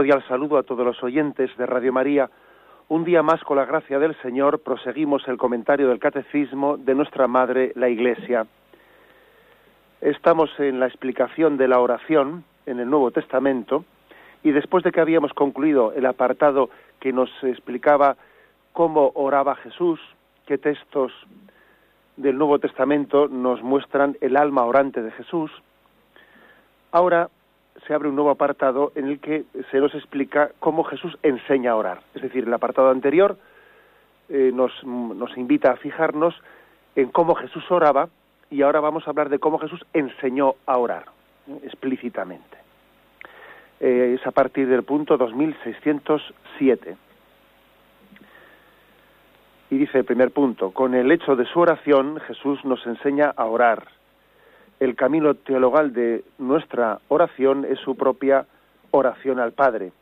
Cordial saludo a todos los oyentes de Radio María. Un día más, con la gracia del Señor, proseguimos el comentario del Catecismo de nuestra Madre, la Iglesia. Estamos en la explicación de la oración en el Nuevo Testamento y después de que habíamos concluido el apartado que nos explicaba cómo oraba Jesús, qué textos del Nuevo Testamento nos muestran el alma orante de Jesús, ahora se abre un nuevo apartado en el que se nos explica cómo Jesús enseña a orar. Es decir, el apartado anterior eh, nos, nos invita a fijarnos en cómo Jesús oraba y ahora vamos a hablar de cómo Jesús enseñó a orar ¿eh? explícitamente. Eh, es a partir del punto 2607. Y dice el primer punto, con el hecho de su oración Jesús nos enseña a orar el camino teologal de nuestra oración es su propia oración al Padre.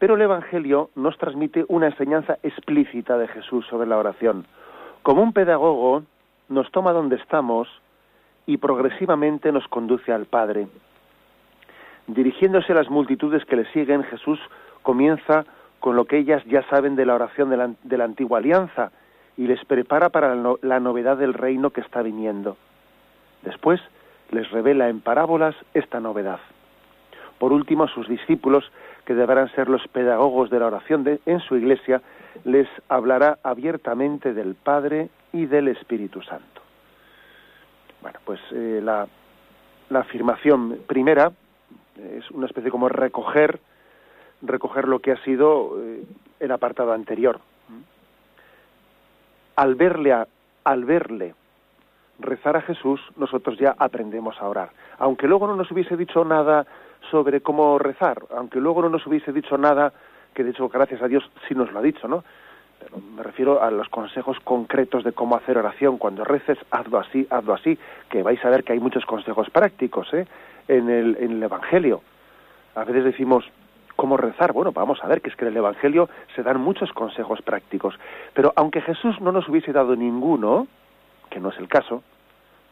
Pero el Evangelio nos transmite una enseñanza explícita de Jesús sobre la oración. Como un pedagogo, nos toma donde estamos y progresivamente nos conduce al Padre. Dirigiéndose a las multitudes que le siguen, Jesús comienza con lo que ellas ya saben de la oración de la, de la antigua alianza y les prepara para la novedad del reino que está viniendo. Después les revela en parábolas esta novedad. Por último, sus discípulos, que deberán ser los pedagogos de la oración en su iglesia, les hablará abiertamente del Padre y del Espíritu Santo. Bueno, pues eh, la, afirmación primera es una especie como recoger recoger lo que ha sido eh, el apartado anterior. Al verle, a, al verle rezar a Jesús, nosotros ya aprendemos a orar. Aunque luego no nos hubiese dicho nada sobre cómo rezar, aunque luego no nos hubiese dicho nada, que de hecho, gracias a Dios, sí nos lo ha dicho, ¿no? Me refiero a los consejos concretos de cómo hacer oración. Cuando reces, hazlo así, hazlo así, que vais a ver que hay muchos consejos prácticos ¿eh? en, el, en el Evangelio. A veces decimos, ¿cómo rezar? Bueno, vamos a ver que es que en el Evangelio se dan muchos consejos prácticos. Pero aunque Jesús no nos hubiese dado ninguno, que no es el caso,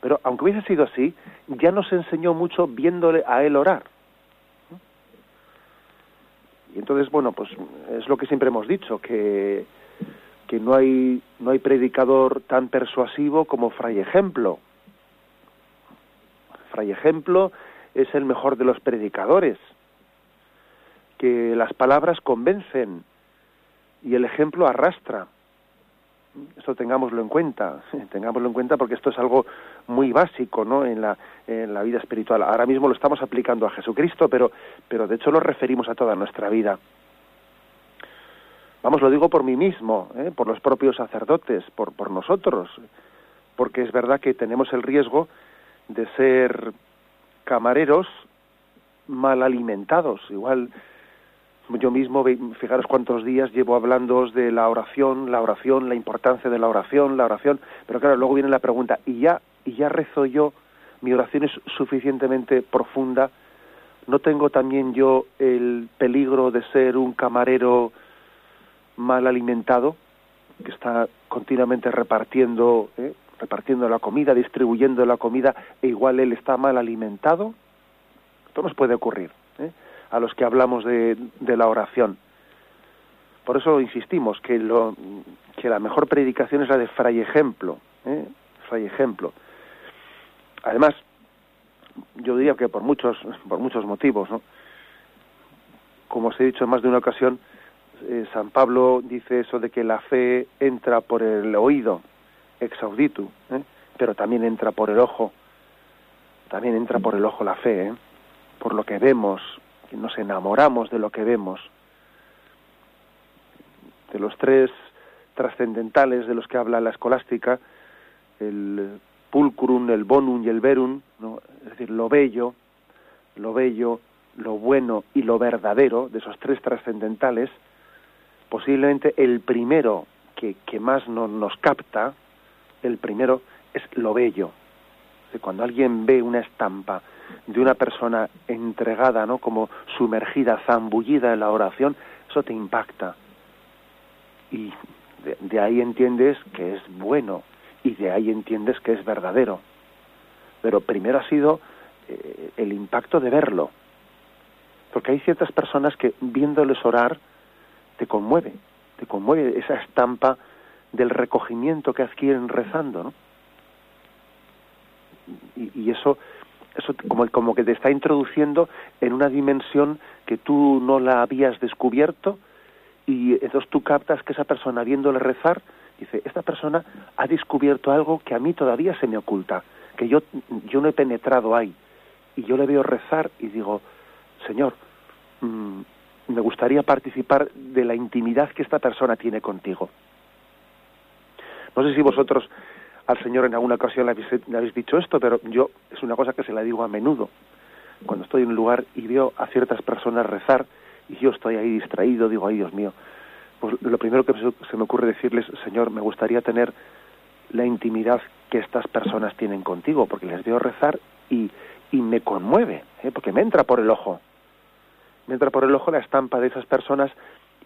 pero aunque hubiese sido así, ya nos enseñó mucho viéndole a él orar. Y entonces, bueno, pues es lo que siempre hemos dicho, que, que no, hay, no hay predicador tan persuasivo como Fray Ejemplo. Fray Ejemplo es el mejor de los predicadores, que las palabras convencen y el ejemplo arrastra. Esto tengámoslo en cuenta, tengámoslo en cuenta porque esto es algo muy básico ¿no? en, la, en la vida espiritual. Ahora mismo lo estamos aplicando a Jesucristo, pero, pero de hecho lo referimos a toda nuestra vida. Vamos, lo digo por mí mismo, ¿eh? por los propios sacerdotes, por, por nosotros, porque es verdad que tenemos el riesgo de ser camareros mal alimentados. Igual yo mismo, fijaros cuántos días llevo hablando de la oración, la oración, la importancia de la oración, la oración, pero claro, luego viene la pregunta, ¿y ya, y ya rezo yo? ¿Mi oración es suficientemente profunda? ¿No tengo también yo el peligro de ser un camarero mal alimentado, que está continuamente repartiendo, ¿eh? repartiendo la comida, distribuyendo la comida, e igual él está mal alimentado? Esto nos puede ocurrir. A los que hablamos de, la oración. Por eso insistimos que, lo, que la mejor predicación es la de fray ejemplo, ¿eh? fray ejemplo. Además, yo diría que por muchos, por muchos motivos. Como os he dicho en más de una ocasión, eh, San Pablo dice eso de que la fe entra por el oído, ex auditu, ¿eh? pero también entra por el ojo, también entra por el ojo la fe, ¿eh? por lo que vemos, nos enamoramos de lo que vemos. De los tres trascendentales de los que habla la escolástica, el pulcrum, el bonum y el verum, ¿no? es decir, lo bello, lo bello, lo bueno y lo verdadero, de esos tres trascendentales, posiblemente el primero que, que más nos capta, el primero es lo bello. Cuando alguien ve una estampa de una persona entregada, ¿no? Como sumergida, zambullida en la oración, eso te impacta. Y de, ahí entiendes que es bueno y de ahí entiendes que es verdadero. Pero primero ha sido eh, el impacto de verlo. Porque hay ciertas personas que viéndoles orar te conmueve, te conmueve esa estampa del recogimiento que adquieren rezando, ¿no? Y, eso, eso como, que te está introduciendo en una dimensión que tú no la habías descubierto y entonces tú captas que esa persona viéndole rezar dice esta persona ha descubierto algo que a mí todavía se me oculta que yo yo no he penetrado ahí y yo le veo rezar y digo señor mm, me gustaría participar de la intimidad que esta persona tiene contigo no sé si vosotros al Señor en alguna ocasión le habéis, le habéis dicho esto, pero yo es una cosa que se la digo a menudo. Cuando estoy en un lugar y veo a ciertas personas rezar y yo estoy ahí distraído, digo, ay Dios mío, pues lo primero que se me ocurre decirles, Señor, me gustaría tener la intimidad que estas personas tienen contigo, porque les veo rezar y, y me conmueve, ¿eh? porque me entra por el ojo. Me entra por el ojo la estampa de esas personas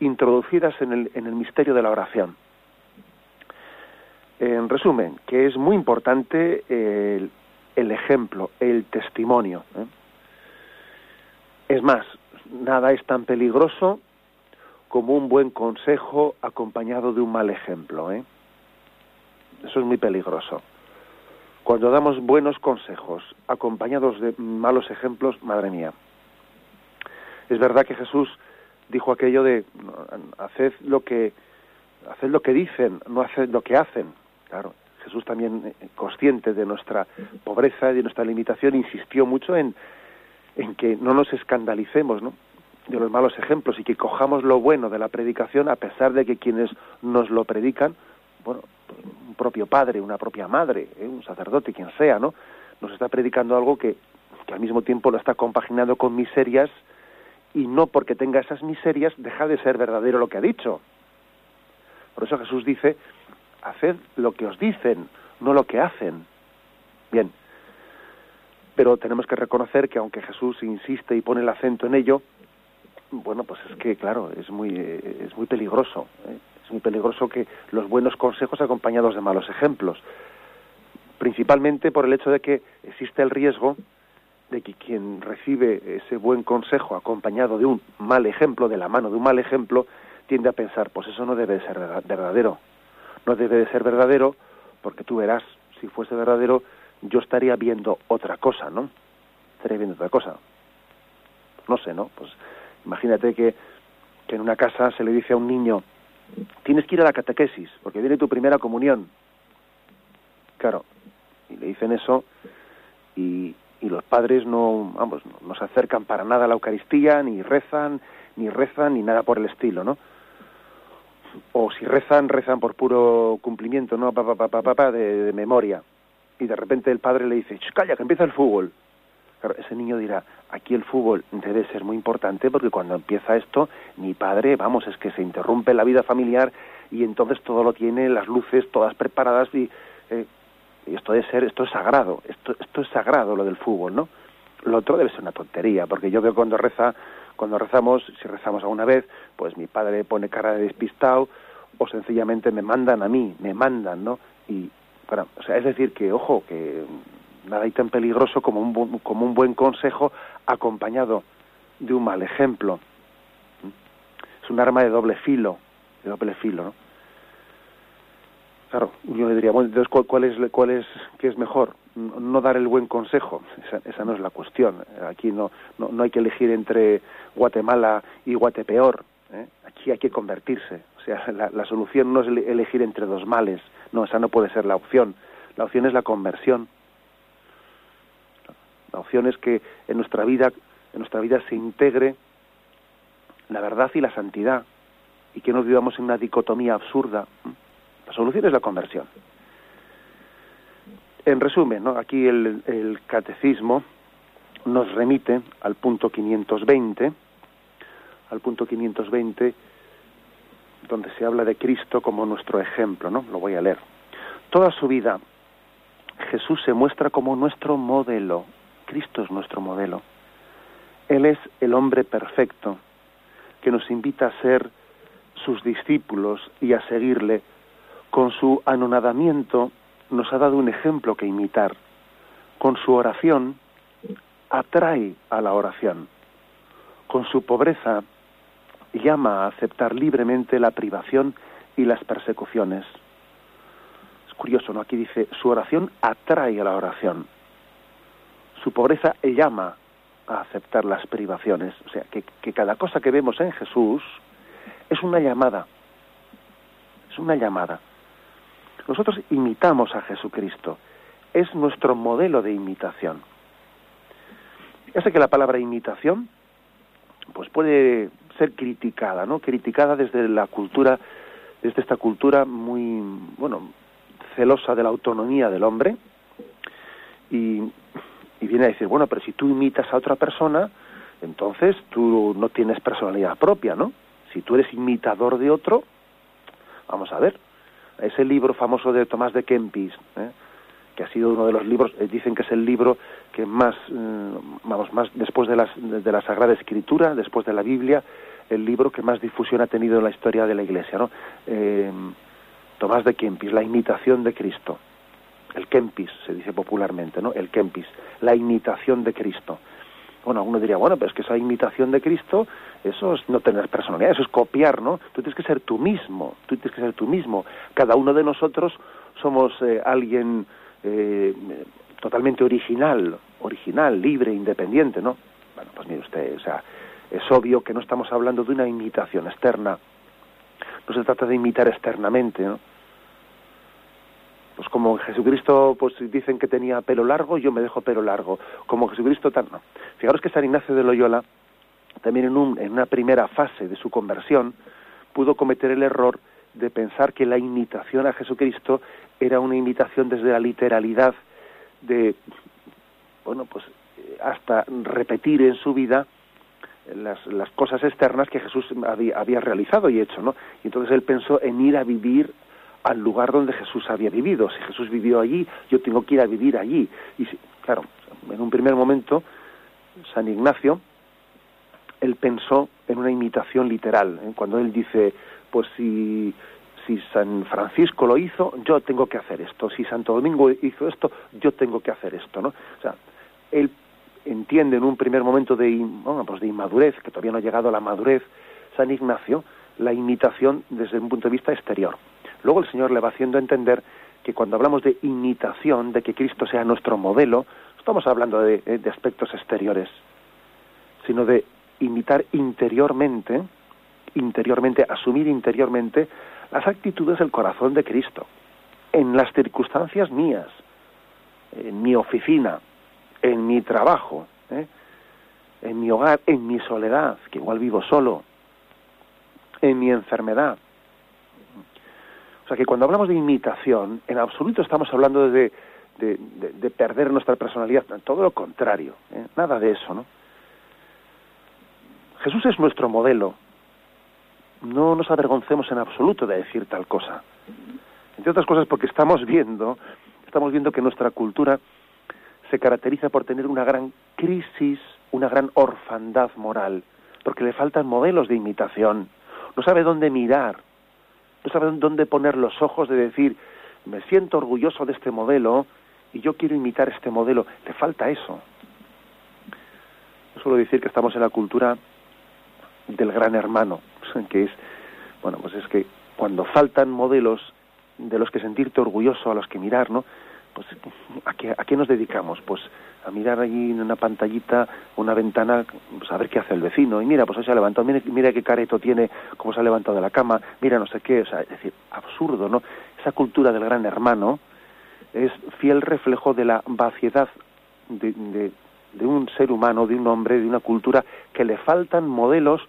introducidas en el, en el misterio de la oración. En resumen, que es muy importante el, ejemplo, el testimonio. ¿eh? Es más, nada es tan peligroso como un buen consejo acompañado de un mal ejemplo. ¿eh? Eso es muy peligroso. Cuando damos buenos consejos acompañados de malos ejemplos, madre mía. Es verdad que Jesús dijo aquello de haced lo que haced lo que dicen, no haced lo que hacen. Claro, Jesús también eh, consciente de nuestra pobreza y de nuestra limitación insistió mucho en en que no nos escandalicemos de los malos ejemplos y que cojamos lo bueno de la predicación a pesar de que quienes nos lo predican, bueno, un propio padre, una propia madre, ¿eh? un sacerdote, quien sea, ¿no? Nos está predicando algo que, que al mismo tiempo lo está compaginando con miserias y no porque tenga esas miserias deja de ser verdadero lo que ha dicho. Por eso Jesús dice, haced lo que os dicen, no lo que hacen. Bien, pero tenemos que reconocer que aunque Jesús insiste y pone el acento en ello, bueno, pues es que, claro, es muy, es muy peligroso. ¿eh? Es muy peligroso que los buenos consejos acompañados de malos ejemplos. Principalmente por el hecho de que existe el riesgo de que quien recibe ese buen consejo acompañado de un mal ejemplo, de la mano de un mal ejemplo, tiende a pensar, pues eso no debe de ser verdadero. No debe de ser verdadero porque tú verás, si fuese verdadero, yo estaría viendo otra cosa, ¿no? Estaría viendo otra cosa. No sé, ¿no? Pues imagínate que, en una casa se le dice a un niño, tienes que ir a la catequesis, porque viene tu primera comunión. Claro, y le dicen eso y, y los padres no, vamos, no, se acercan para nada a la Eucaristía, ni rezan, ni rezan, ni nada por el estilo, ¿no? O si rezan, rezan por puro cumplimiento, ¿no? Pa, pa, pa, pa, de, de memoria y de repente el padre le dice, calla, que empieza el fútbol. Claro, ese niño dirá, aquí el fútbol debe ser muy importante porque cuando empieza esto, mi padre, vamos, es que se interrumpe la vida familiar y entonces todo lo tiene, las luces todas preparadas y, eh, esto debe ser, esto es sagrado, esto, esto es sagrado lo del fútbol, ¿no? Lo otro debe ser una tontería, porque yo veo cuando reza, cuando rezamos, si rezamos alguna vez, pues mi padre pone cara de despistado o sencillamente me mandan a mí, me mandan, ¿no? Y, o sea, es decir, que, ojo, que nada hay tan peligroso como un, como un buen consejo acompañado de un mal ejemplo. Es un arma de doble filo, de doble filo, ¿no? Claro, yo le diría, bueno, entonces, ¿cuál, es, cuál es, qué es mejor? No dar el buen consejo, esa, no es la cuestión. Aquí no, no, no, hay que elegir entre Guatemala y Guatepeor. ¿eh? Aquí hay que convertirse. O sea, la, la solución no es elegir entre dos males, no, esa no puede ser la opción. La opción es la conversión. La opción es que en nuestra vida, en nuestra vida se integre la verdad y la santidad y que no vivamos en una dicotomía absurda. La solución es la conversión. En resumen, ¿no? aquí el, el catecismo nos remite al punto 520, al punto 520, donde se habla de Cristo como nuestro ejemplo, ¿no? Lo voy a leer. Toda su vida Jesús se muestra como nuestro modelo. Cristo es nuestro modelo. Él es el hombre perfecto que nos invita a ser sus discípulos y a seguirle. Con su anonadamiento nos ha dado un ejemplo que imitar. Con su oración atrae a la oración. Con su pobreza llama a aceptar libremente la privación y las persecuciones. Es curioso, ¿no? Aquí dice, su oración atrae a la oración. Su pobreza llama a aceptar las privaciones. O sea, que, que cada cosa que vemos en Jesús es una llamada. Es una llamada. Nosotros imitamos a Jesucristo. Es nuestro modelo de imitación. Ya sé que la palabra imitación pues puede ser criticada, ¿no? Criticada desde la cultura, desde esta cultura muy, bueno, celosa de la autonomía del hombre y, y viene a decir, bueno, pero si tú imitas a otra persona, entonces tú no tienes personalidad propia, ¿no? Si tú eres imitador de otro, vamos a ver, ese libro famoso de Tomás de Kempis, ¿eh? que ha sido uno de los libros, eh, dicen que es el libro que más, eh, vamos, más después de, las, de la Sagrada Escritura, después de la Biblia, el libro que más difusión ha tenido en la historia de la Iglesia, ¿no? Tomás de Kempis, la imitación de Cristo. El Kempis, se dice popularmente, ¿no? El Kempis, la imitación de Cristo. Bueno, alguno diría, bueno, pero es que esa imitación de Cristo, eso es no tener personalidad, eso es copiar, ¿no? Tú tienes que ser tú mismo, tú tienes que ser tú mismo. Cada uno de nosotros somos eh, alguien eh, totalmente original, original, libre, independiente, ¿no? Bueno, pues mire usted, o sea, es obvio que no estamos hablando de una imitación externa. No se trata de imitar externamente, ¿no? Como Jesucristo, pues dicen que tenía pelo largo, yo me dejo pelo largo. Como Jesucristo, tan, no. Fijaros que San Ignacio de Loyola, también en, un, en una primera fase de su conversión, pudo cometer el error de pensar que la imitación a Jesucristo era una imitación desde la literalidad de, bueno, pues hasta repetir en su vida las, las cosas externas que Jesús había, había realizado y hecho, ¿no? Y entonces él pensó en ir a vivir al lugar donde Jesús había vivido. Si Jesús vivió allí, yo tengo que ir a vivir allí. Y claro, en un primer momento, San Ignacio, él pensó en una imitación literal. ¿eh? Cuando él dice, pues si, si San Francisco lo hizo, yo tengo que hacer esto. Si Santo Domingo hizo esto, yo tengo que hacer esto, ¿no? O sea, él entiende en un primer momento de, bueno, pues de inmadurez, que todavía no ha llegado a la madurez, San Ignacio, la imitación desde un punto de vista exterior. Luego el Señor le va haciendo entender que cuando hablamos de imitación, de que Cristo sea nuestro modelo, no estamos hablando de, eh, de aspectos exteriores, sino de imitar interiormente, interiormente, asumir interiormente las actitudes del corazón de Cristo, en las circunstancias mías, en mi oficina, en mi trabajo, ¿eh? en mi hogar, en mi soledad, que igual vivo solo, en mi enfermedad, o sea que cuando hablamos de imitación, en absoluto estamos hablando de, de, perder nuestra personalidad, todo lo contrario, ¿eh? nada de eso, ¿no? Jesús es nuestro modelo. No nos avergoncemos en absoluto de decir tal cosa. Entre otras cosas porque estamos viendo, estamos viendo que nuestra cultura se caracteriza por tener una gran crisis, una gran orfandad moral, porque le faltan modelos de imitación. No sabe dónde mirar, no saben dónde poner los ojos de decir, me siento orgulloso de este modelo y yo quiero imitar este modelo. Le falta eso. No suelo decir que estamos en la cultura del gran hermano, que es, bueno, pues es que cuando faltan modelos de los que sentirte orgulloso, a los que mirar, ¿no? Pues, ¿a qué, ¿a qué nos dedicamos? Pues a mirar allí en una pantallita, una ventana, pues a ver qué hace el vecino. Y mira, pues hoy se ha levantado, mira, mira qué careto tiene, cómo se ha levantado de la cama, mira no sé qué. O sea, es decir, absurdo, ¿no? Esa cultura del gran hermano es fiel reflejo de la vaciedad de, de, de un ser humano, de un hombre, de una cultura que le faltan modelos,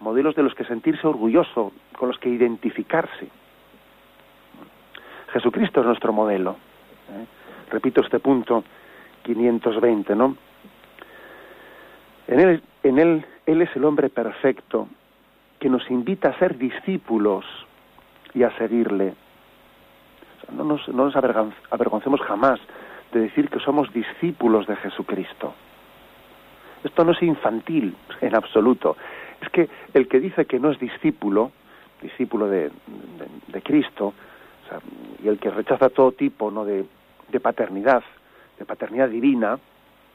modelos de los que sentirse orgulloso, con los que identificarse. Jesucristo es nuestro modelo. ¿Eh? Repito este punto 520, ¿no? En él, en él, él es el hombre perfecto que nos invita a ser discípulos y a seguirle. no nos, no nos avergoncemos jamás de decir que somos discípulos de Jesucristo. Esto no es infantil en absoluto. Es que el que dice que no es discípulo, discípulo de, de, Cristo, y el que rechaza todo tipo ¿no? de, paternidad, de paternidad divina,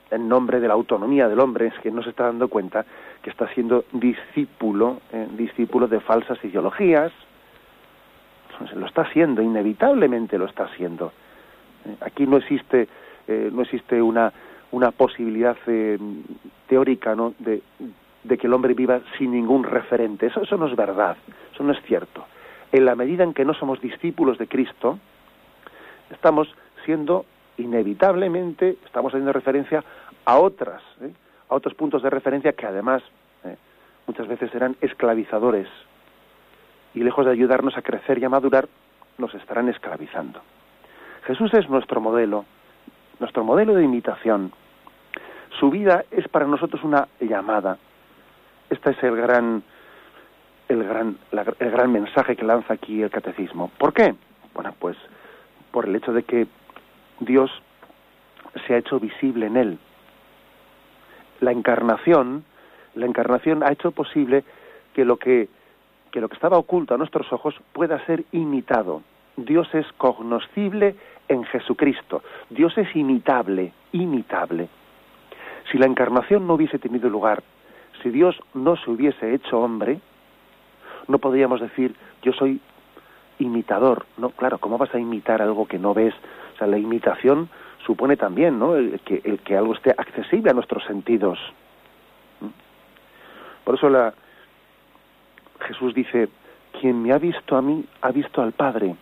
en nombre de la autonomía del hombre, es que no se está dando cuenta que está siendo discípulo, eh, discípulo de falsas ideologías. Lo está haciendo, inevitablemente lo está haciendo. Eh, aquí no existe, eh, no existe una, una posibilidad teórica ¿no? de, de, que el hombre viva sin ningún referente. Eso, eso no es verdad, eso no es cierto. En la medida en que no somos discípulos de Cristo, estamos siendo inevitablemente estamos haciendo referencia a otras, ¿eh? a otros puntos de referencia que además ¿eh? muchas veces serán esclavizadores y lejos de ayudarnos a crecer y a madurar, nos estarán esclavizando. Jesús es nuestro modelo, nuestro modelo de imitación. Su vida es para nosotros una llamada. Este es el gran, el gran, el gran mensaje que lanza aquí el catecismo. ¿Por qué? Bueno, pues por el hecho de que Dios se ha hecho visible en él. La encarnación, la encarnación ha hecho posible que lo que, que lo que estaba oculto a nuestros ojos pueda ser imitado. Dios es cognoscible en Jesucristo. Dios es imitable, imitable. Si la encarnación no hubiese tenido lugar, si Dios no se hubiese hecho hombre, no podríamos decir yo soy imitador. No, claro, ¿cómo vas a imitar algo que no ves? la imitación supone también ¿no? el, que, el que algo esté accesible a nuestros sentidos. ¿Mm? Por eso la, Jesús dice, quien me ha visto a mí, ha visto al Padre.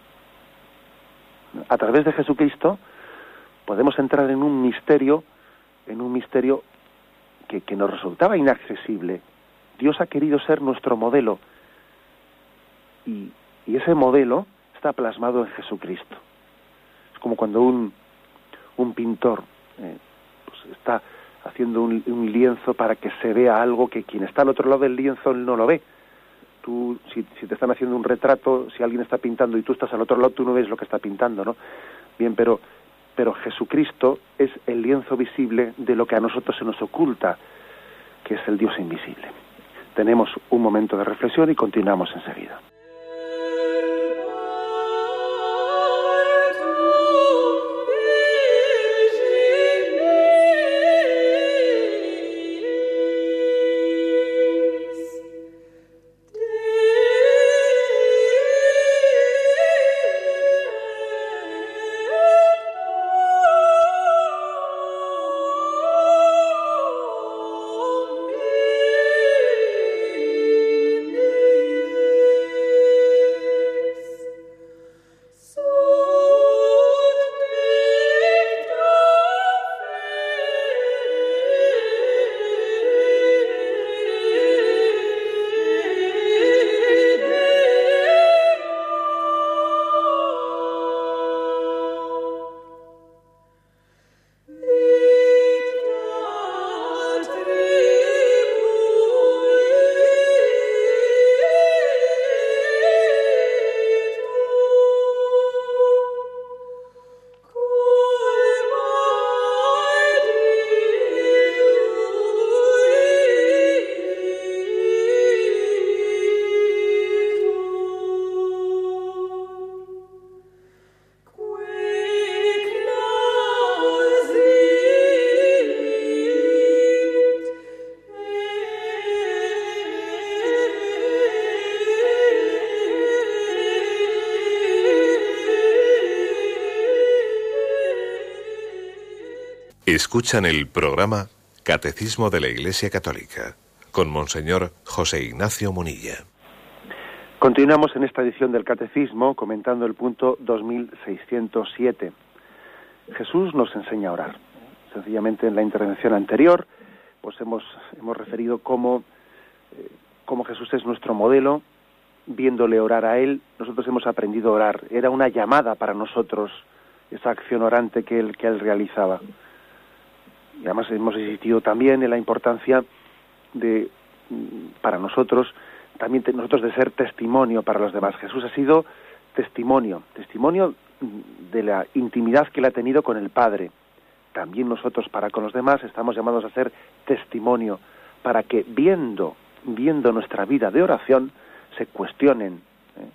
A través de Jesucristo podemos entrar en un misterio, en un misterio que, que nos resultaba inaccesible. Dios ha querido ser nuestro modelo y, ese modelo está plasmado en Jesucristo como cuando un, un pintor eh, pues está haciendo un, lienzo para que se vea algo que quien está al otro lado del lienzo no lo ve. Tú, si, si, te están haciendo un retrato, si alguien está pintando y tú estás al otro lado, tú no ves lo que está pintando, ¿no? Bien, pero, pero Jesucristo es el lienzo visible de lo que a nosotros se nos oculta, que es el Dios invisible. Tenemos un momento de reflexión y continuamos enseguida. Escuchan el programa Catecismo de la Iglesia Católica con Monseñor José Ignacio Munilla. Continuamos en esta edición del Catecismo comentando el punto 2607. Jesús nos enseña a orar. Sencillamente en la intervención anterior pues hemos, hemos referido cómo, eh, cómo Jesús es nuestro modelo, viéndole orar a Él, nosotros hemos aprendido a orar. Era una llamada para nosotros esa acción orante que Él, que él realizaba y además hemos insistido también en la importancia de mm, para nosotros también nosotros de ser testimonio para los demás. Jesús ha sido testimonio, testimonio mm, de la intimidad que él ha tenido con el Padre. También nosotros para con los demás estamos llamados a ser testimonio para que viendo viendo nuestra vida de oración se cuestionen ¿eh?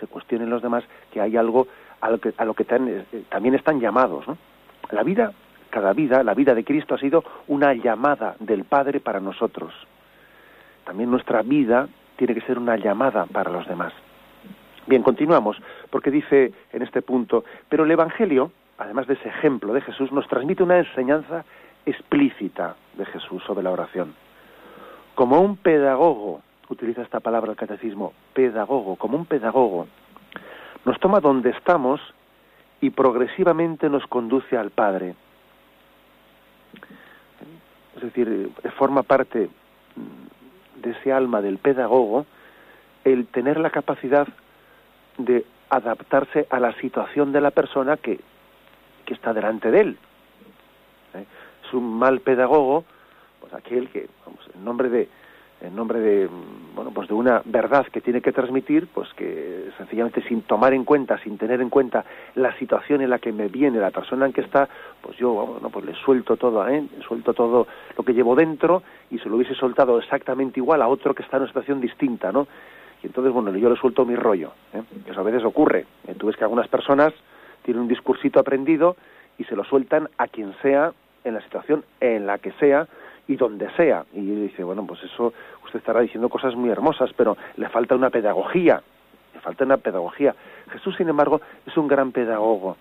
se cuestionen los demás que hay algo a lo que, a lo que eh, también están llamados. ¿no? La vida, cada vida, la vida de Cristo ha sido una llamada del Padre para nosotros. También nuestra vida tiene que ser una llamada para los demás. Bien, continuamos, porque dice en este punto, pero el Evangelio, además de ese ejemplo de Jesús, nos transmite una enseñanza explícita de Jesús sobre la oración. Como un pedagogo, utiliza esta palabra el catecismo, pedagogo, como un pedagogo, nos toma donde estamos y progresivamente nos conduce al Padre. Es decir, forma parte de ese alma del pedagogo el tener la capacidad de adaptarse a la situación de la persona que, que está delante de él. ¿Eh? Es un mal pedagogo, pues aquel que, vamos, en nombre de, en nombre de bueno pues de una verdad que tiene que transmitir pues que sencillamente sin tomar en cuenta sin tener en cuenta la situación en la que me viene la persona en que está pues yo bueno pues le suelto todo ¿eh? suelto todo lo que llevo dentro y se lo hubiese soltado exactamente igual a otro que está en una situación distinta no y entonces bueno yo le suelto mi rollo ¿eh? eso a veces ocurre ¿eh? tú ves que algunas personas tienen un discursito aprendido y se lo sueltan a quien sea en la situación en la que sea y donde sea. Y dice, bueno, pues eso usted estará diciendo cosas muy hermosas, pero le falta una pedagogía, le falta una pedagogía. Jesús, sin embargo, es un gran pedagogo.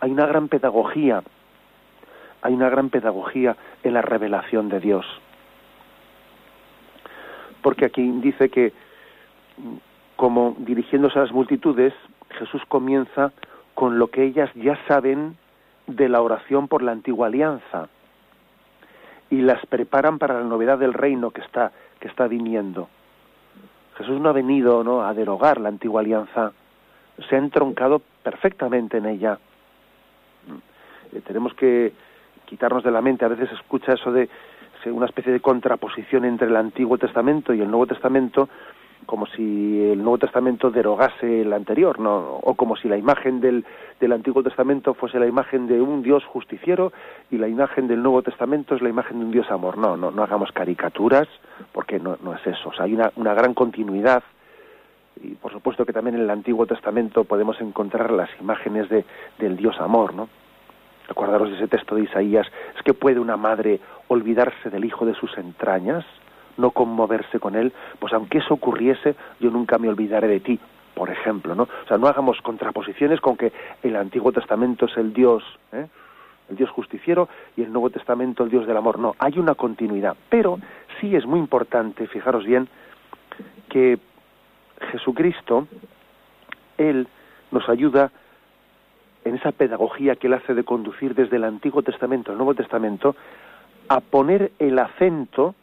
Hay una gran pedagogía, hay una gran pedagogía en la revelación de Dios. Porque aquí dice que, como dirigiéndose a las multitudes, Jesús comienza con lo que ellas ya saben de la oración por la antigua alianza y las preparan para la novedad del reino que está, que está viniendo. Jesús no ha venido ¿no? a derogar la antigua alianza, se ha entroncado perfectamente en ella. Eh, tenemos que quitarnos de la mente, a veces escucha eso de una especie de contraposición entre el Antiguo Testamento y el Nuevo Testamento, como si el Nuevo Testamento derogase el anterior, ¿no? o como si la imagen del, del Antiguo Testamento fuese la imagen de un Dios justiciero y la imagen del Nuevo Testamento es la imagen de un Dios amor. No, no, no hagamos caricaturas, porque no, no es eso. O sea, hay una, una gran continuidad y por supuesto que también en el Antiguo Testamento podemos encontrar las imágenes de, del Dios amor, ¿no? Acordaros de ese texto de Isaías, es que puede una madre olvidarse del hijo de sus entrañas, no conmoverse con él, pues aunque eso ocurriese, yo nunca me olvidaré de ti, por ejemplo, ¿no? O sea, no hagamos contraposiciones con que el Antiguo Testamento es el Dios, ¿eh? el Dios justiciero y el Nuevo Testamento el Dios del amor. No, hay una continuidad. Pero sí es muy importante, fijaros bien, que Jesucristo, Él nos ayuda en esa pedagogía que Él hace de conducir desde el Antiguo Testamento al Nuevo Testamento, a poner el acento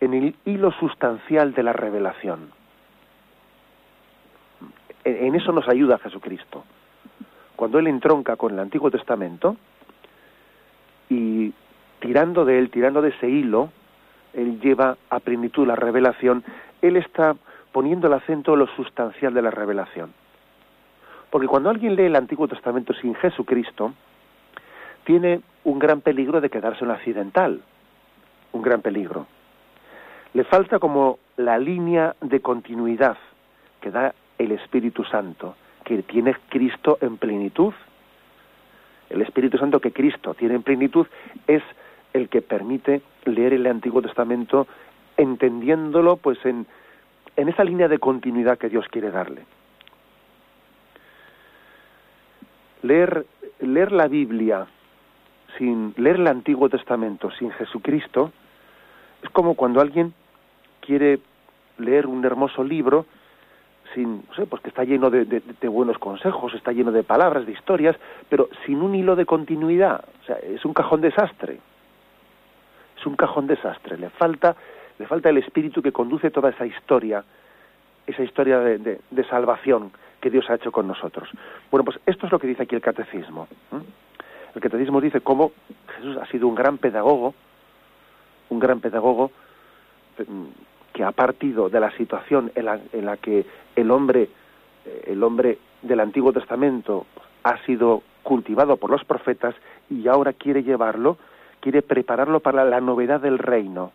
en el hilo sustancial de la revelación. En eso nos ayuda Jesucristo. Cuando Él entronca con el Antiguo Testamento y tirando de él, tirando de ese hilo, Él lleva a plenitud la revelación, Él está poniendo el acento en lo sustancial de la revelación. Porque cuando alguien lee el Antiguo Testamento sin Jesucristo, tiene un gran peligro de quedarse en accidental, un gran peligro le falta como la línea de continuidad que da el Espíritu Santo, que tiene Cristo en plenitud. El Espíritu Santo que Cristo tiene en plenitud es el que permite leer el Antiguo Testamento entendiéndolo pues en, en esa línea de continuidad que Dios quiere darle. Leer, leer la Biblia sin leer el Antiguo Testamento sin Jesucristo es como cuando alguien quiere leer un hermoso libro sin, pues que está lleno de, de, buenos consejos, está lleno de palabras, de historias, pero sin un hilo de continuidad. O sea, es un cajón desastre. Es un cajón desastre. Le falta, le falta el espíritu que conduce toda esa historia, esa historia de, de salvación que Dios ha hecho con nosotros. Bueno, pues esto es lo que dice aquí el catecismo. El catecismo dice cómo Jesús ha sido un gran pedagogo, un gran pedagogo, que ha partido de la situación en la, en la que el hombre, eh, el hombre del Antiguo Testamento ha sido cultivado por los profetas y ahora quiere llevarlo, quiere prepararlo para la novedad del reino.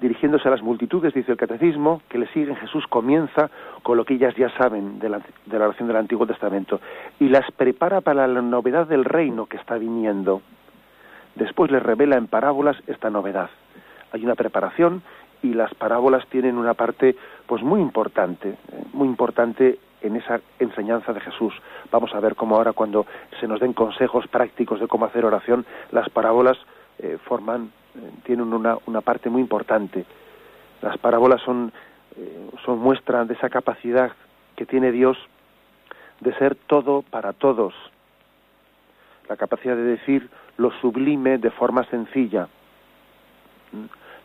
Dirigiéndose a las multitudes, dice el catecismo, que le siguen, Jesús comienza con lo que ellas ya saben de la, de la oración del Antiguo Testamento y las prepara para la novedad del reino que está viniendo. Después les revela en parábolas esta novedad. Hay una preparación y las parábolas tienen una parte pues muy importante, eh, muy importante en esa enseñanza de Jesús. Vamos a ver cómo ahora cuando se nos den consejos prácticos de cómo hacer oración, las parábolas eh, forman, eh, tienen una, una, parte muy importante. Las parábolas son, son muestra de esa capacidad que tiene Dios de ser todo para todos. La capacidad de decir lo sublime de forma sencilla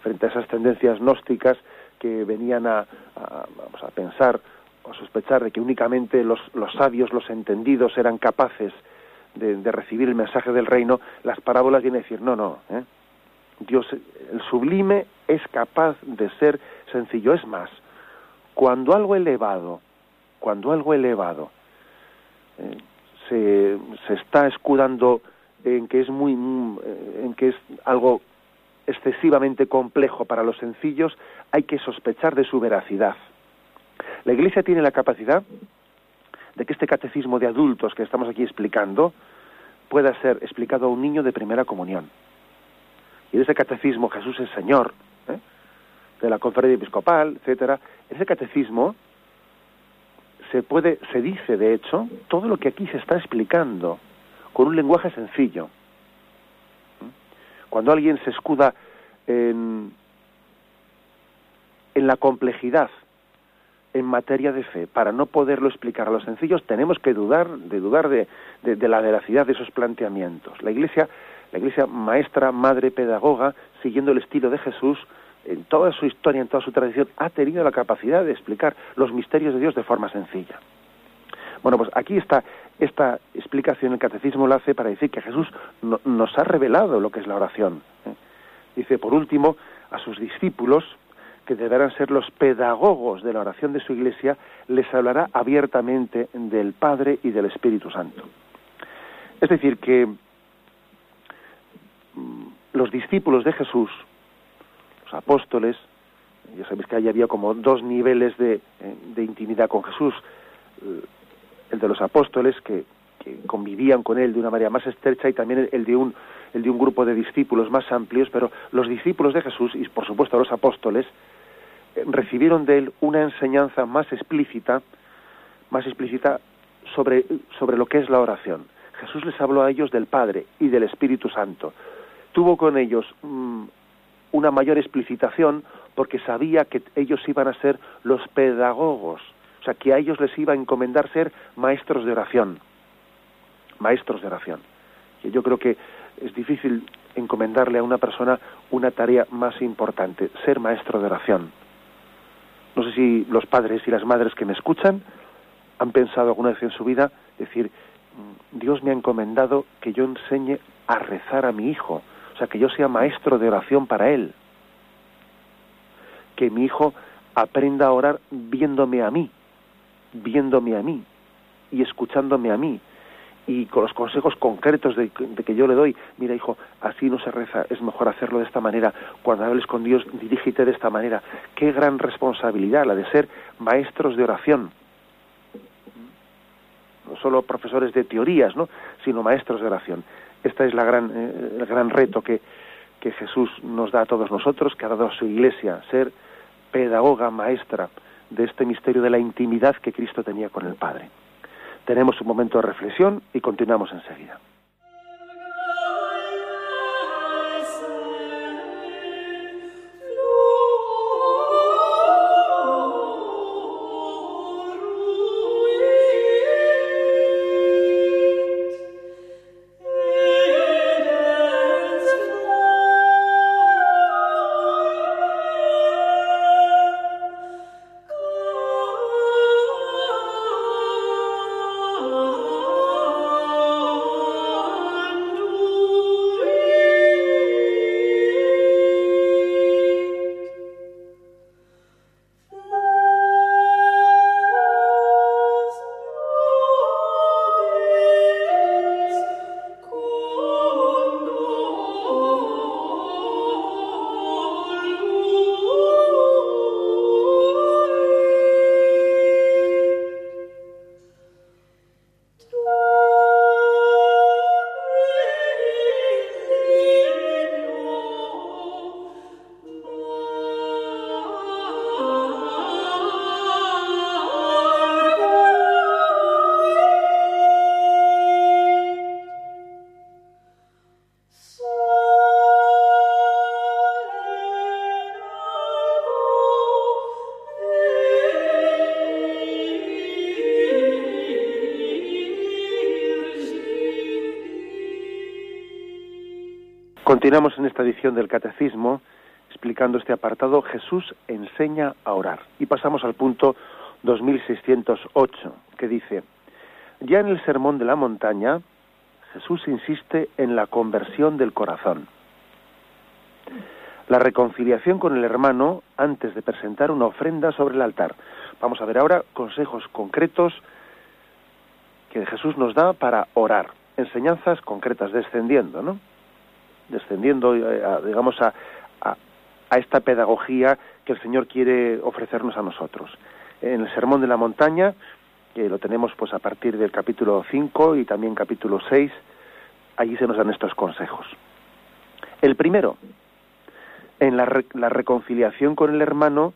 frente a esas tendencias gnósticas que venían a, vamos a pensar o a sospechar de que únicamente los, los sabios, los entendidos eran capaces de, recibir el mensaje del reino, las parábolas vienen a decir, no, no, ¿eh? Dios, el sublime es capaz de ser sencillo. Es más, cuando algo elevado, cuando algo elevado eh, se, se está escudando en que es muy, en que es algo excesivamente complejo para los sencillos, hay que sospechar de su veracidad. La Iglesia tiene la capacidad de que este catecismo de adultos que estamos aquí explicando pueda ser explicado a un niño de primera comunión. Y en ese catecismo Jesús es Señor, ¿eh? de la conferencia episcopal, etcétera, ese catecismo se puede, se dice de hecho, todo lo que aquí se está explicando con un lenguaje sencillo. Cuando alguien se escuda en, en la complejidad en materia de fe, para no poderlo explicar a los sencillos, tenemos que dudar, de dudar de, de, la veracidad de esos planteamientos. La Iglesia, la Iglesia maestra, madre, pedagoga, siguiendo el estilo de Jesús, en toda su historia, en toda su tradición, ha tenido la capacidad de explicar los misterios de Dios de forma sencilla. Bueno, pues aquí está esta explicación, el catecismo lo hace para decir que Jesús nos ha revelado lo que es la oración. ¿eh? Dice, por último, a sus discípulos, que deberán ser los pedagogos de la oración de su iglesia, les hablará abiertamente del Padre y del Espíritu Santo. Es decir, que mm, los discípulos de Jesús, los apóstoles, ya sabéis que ahí había como dos niveles de, eh, de intimidad con Jesús, el de los apóstoles que, convivían con él de una manera más estrecha y también el de un el de un grupo de discípulos más amplios, pero los discípulos de Jesús y por supuesto los apóstoles eh, recibieron de él una enseñanza más explícita, más explícita sobre, sobre lo que es la oración. Jesús les habló a ellos del Padre y del Espíritu Santo. Tuvo con ellos mm, una mayor explicitación porque sabía que ellos iban a ser los pedagogos que a ellos les iba a encomendar ser maestros de oración. Maestros de oración. Y yo creo que es difícil encomendarle a una persona una tarea más importante, ser maestro de oración. No sé si los padres y las madres que me escuchan han pensado alguna vez en su vida decir, mm, Dios me ha encomendado que yo enseñe a rezar a mi hijo, o sea, que yo sea maestro de oración para él, que mi hijo aprenda a orar viéndome a mí, viéndome a mí y escuchándome a mí y con los consejos concretos de, que yo le doy, mira hijo, así no se reza, es mejor hacerlo de esta manera, cuando hables con Dios, dirígete de esta manera. Qué gran responsabilidad la de ser maestros de oración. No solo profesores de teorías, ¿no? sino maestros de oración. Este es la gran, eh, el gran reto que, que Jesús nos da a todos nosotros, que ha dado a su iglesia, ser pedagoga, maestra, de este misterio de la intimidad que Cristo tenía con el Padre. Tenemos un momento de reflexión y continuamos enseguida. Continuamos en esta edición del Catecismo explicando este apartado Jesús enseña a orar. Y pasamos al punto 2608, que dice, ya en el Sermón de la Montaña, Jesús insiste en la conversión del corazón. La reconciliación con el hermano antes de presentar una ofrenda sobre el altar. Vamos a ver ahora consejos concretos que Jesús nos da para orar. Enseñanzas concretas, descendiendo, ¿no? Descendiendo, eh, digamos, a, a esta pedagogía que el Señor quiere ofrecernos a nosotros. En el Sermón de la Montaña, que lo tenemos pues a partir del capítulo 5 y también capítulo 6, allí se nos dan estos consejos. El primero, en la, la reconciliación con el hermano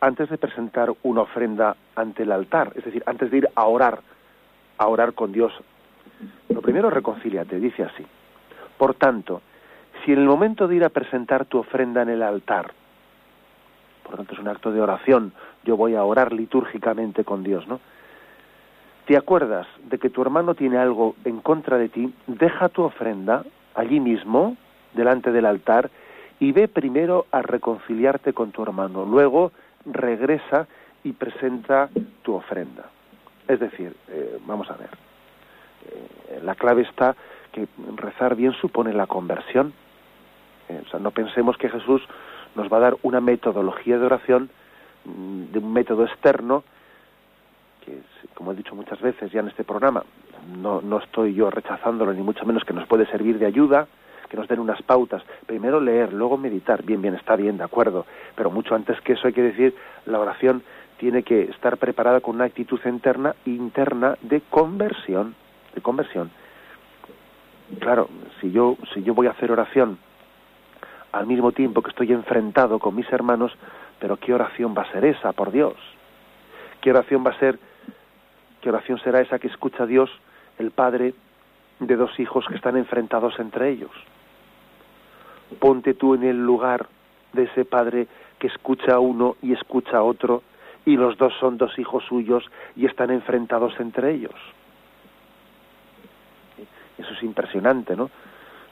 antes de presentar una ofrenda ante el altar, es decir, antes de ir a orar, a orar con Dios. Lo primero, reconcíliate, dice así. Por tanto, si en el momento de ir a presentar tu ofrenda en el altar, por lo tanto es un acto de oración, yo voy a orar litúrgicamente con Dios, ¿no? Te acuerdas de que tu hermano tiene algo en contra de ti, deja tu ofrenda allí mismo, delante del altar, y ve primero a reconciliarte con tu hermano. Luego regresa y presenta tu ofrenda. Es decir, eh, vamos a ver, eh, la clave está que rezar bien supone la conversión. Eh, o sea, no pensemos que Jesús nos va a dar una metodología de oración mm, de un método externo que, como he dicho muchas veces ya en este programa, no, no estoy yo rechazándolo, ni mucho menos que nos puede servir de ayuda, que nos den unas pautas. Primero leer, luego meditar. Bien, bien, está bien, de acuerdo. Pero mucho antes que eso hay que decir, la oración tiene que estar preparada con una actitud interna, interna de conversión, de conversión. Claro, si yo, si yo voy a hacer oración al mismo tiempo que estoy enfrentado con mis hermanos, pero ¿qué oración va a ser esa, por Dios? ¿Qué oración va a ser, qué oración será esa que escucha Dios, el Padre, de dos hijos que están enfrentados entre ellos? Ponte tú en el lugar de ese Padre que escucha a uno y escucha a otro, y los dos son dos hijos suyos y están enfrentados entre ellos. Eso es impresionante, ¿no?